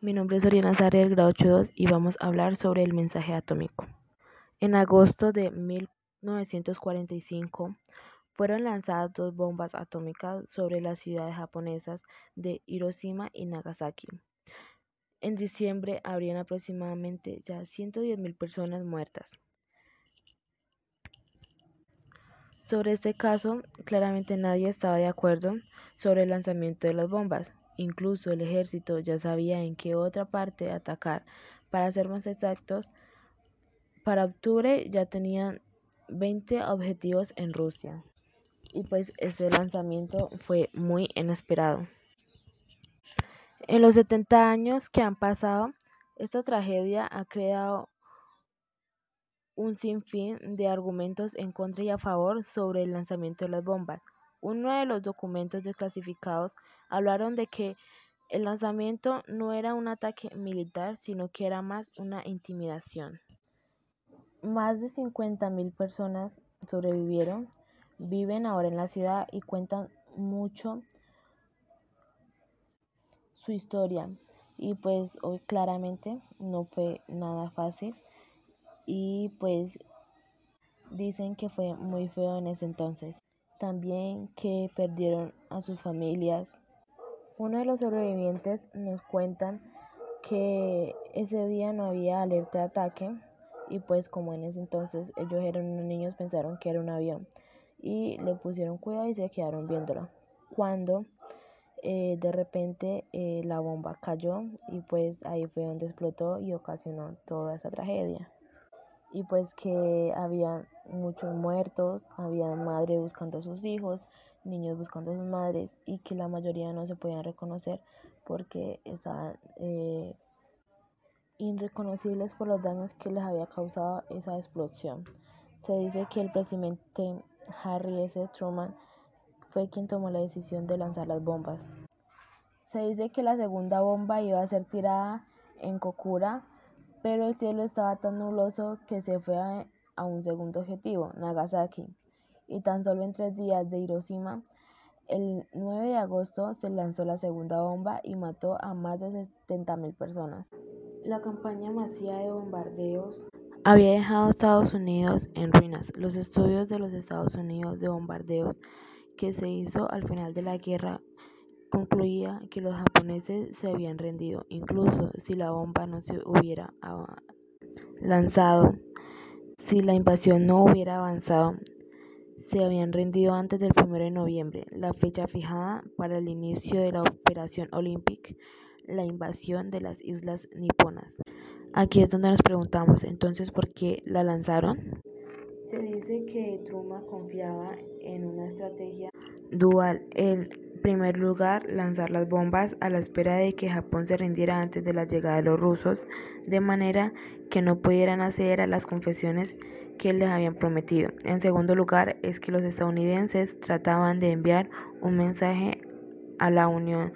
Mi nombre es Oriana Sarri del grado 82 y vamos a hablar sobre el mensaje atómico. En agosto de 1945 fueron lanzadas dos bombas atómicas sobre las ciudades japonesas de Hiroshima y Nagasaki. En diciembre habrían aproximadamente ya 110.000 personas muertas. Sobre este caso, claramente nadie estaba de acuerdo sobre el lanzamiento de las bombas. Incluso el ejército ya sabía en qué otra parte atacar. Para ser más exactos, para octubre ya tenían 20 objetivos en Rusia. Y pues ese lanzamiento fue muy inesperado. En los 70 años que han pasado, esta tragedia ha creado un sinfín de argumentos en contra y a favor sobre el lanzamiento de las bombas. Uno de los documentos desclasificados hablaron de que el lanzamiento no era un ataque militar, sino que era más una intimidación. Más de 50.000 personas sobrevivieron, viven ahora en la ciudad y cuentan mucho su historia. Y pues hoy claramente no fue nada fácil y pues dicen que fue muy feo en ese entonces. También que perdieron a sus familias. Uno de los sobrevivientes nos cuentan que ese día no había alerta de ataque y pues como en ese entonces ellos eran unos niños pensaron que era un avión y le pusieron cuidado y se quedaron viéndolo. Cuando eh, de repente eh, la bomba cayó y pues ahí fue donde explotó y ocasionó toda esa tragedia y pues que había muchos muertos, había madres buscando a sus hijos, niños buscando a sus madres y que la mayoría no se podían reconocer porque estaban eh, irreconocibles por los daños que les había causado esa explosión. Se dice que el presidente Harry S. Truman fue quien tomó la decisión de lanzar las bombas. Se dice que la segunda bomba iba a ser tirada en Kokura, pero el cielo estaba tan nubloso que se fue a, un segundo objetivo, Nagasaki, y tan solo en tres días de Hiroshima, el 9 de agosto se lanzó la segunda bomba y mató a más de 70.000 personas. La campaña masiva de bombardeos había dejado a Estados Unidos en ruinas. Los estudios de los Estados Unidos de bombardeos que se hizo al final de la guerra concluía que los japoneses se habían rendido, incluso si la bomba no se hubiera lanzado, si la invasión no hubiera avanzado, se habían rendido antes del 1 de noviembre, la fecha fijada para el inicio de la Operación Olympic, la invasión de las islas niponas. Aquí es donde nos preguntamos entonces por qué la lanzaron. Se dice que Truman confiaba en una estrategia dual. El primer lugar, lanzar las bombas a la espera de que Japón se rindiera antes de la llegada de los rusos, de manera que no pudieran acceder a las confesiones que les habían prometido. En segundo lugar, es que los estadounidenses trataban de enviar un mensaje a la Unión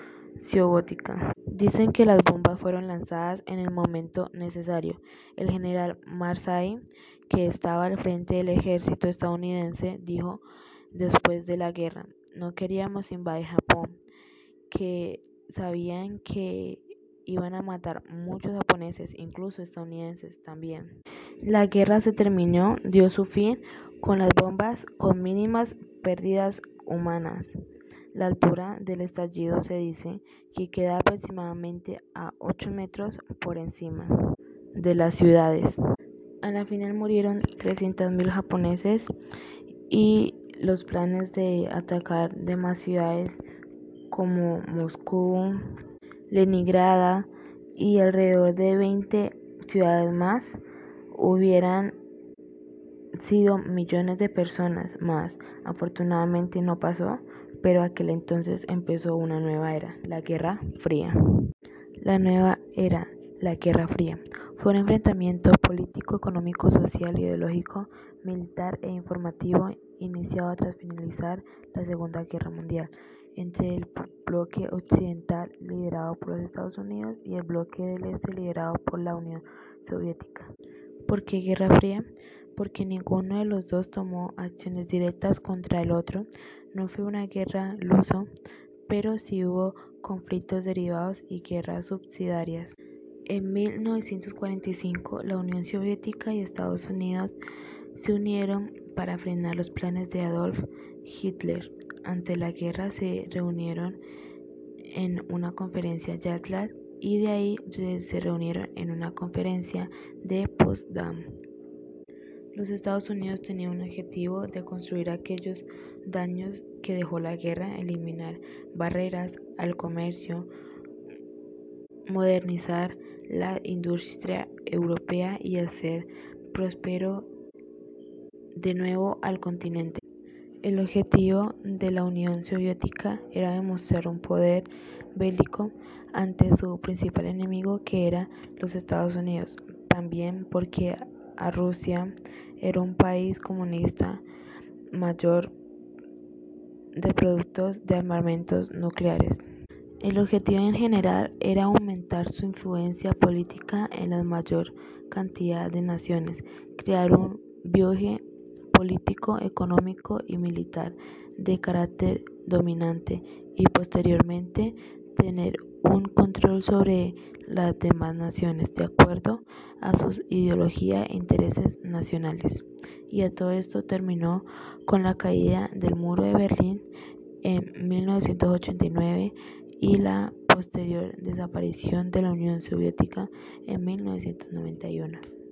Soviética. Dicen que las bombas fueron lanzadas en el momento necesario. El general Marsay, que estaba al frente del ejército estadounidense, dijo después de la guerra, no queríamos invadir Japón, que sabían que iban a matar muchos japoneses, incluso estadounidenses también. La guerra se terminó, dio su fin con las bombas con mínimas pérdidas humanas. La altura del estallido se dice que queda aproximadamente a 8 metros por encima de las ciudades. A la final murieron 300.000 japoneses y los planes de atacar demás ciudades como Moscú, Leningrada y alrededor de 20 ciudades más hubieran sido millones de personas más. Afortunadamente no pasó, pero aquel entonces empezó una nueva era, la Guerra Fría. La nueva era, la Guerra Fría, fue un enfrentamiento político, económico, social, ideológico, militar e informativo iniciado tras finalizar la Segunda Guerra Mundial entre el bloque occidental liderado por los Estados Unidos y el bloque del este liderado por la Unión Soviética. ¿Por qué Guerra Fría? Porque ninguno de los dos tomó acciones directas contra el otro. No fue una guerra luso, pero sí hubo conflictos derivados y guerras subsidiarias. En 1945, la Unión Soviética y Estados Unidos se unieron para frenar los planes de Adolf Hitler. Ante la guerra se reunieron en una conferencia Yalta y de ahí se reunieron en una conferencia de Potsdam. Los Estados Unidos tenían un objetivo de construir aquellos daños que dejó la guerra, eliminar barreras al comercio, modernizar la industria europea y hacer próspero de nuevo al continente. El objetivo de la Unión Soviética era demostrar un poder bélico ante su principal enemigo que era los Estados Unidos, también porque a Rusia era un país comunista mayor de productos de armamentos nucleares. El objetivo en general era aumentar su influencia política en la mayor cantidad de naciones, crear un viaje político, económico y militar de carácter dominante y posteriormente tener un control sobre las demás naciones de acuerdo a su ideología e intereses nacionales. Y a todo esto terminó con la caída del muro de Berlín en 1989 y la posterior desaparición de la Unión Soviética en 1991.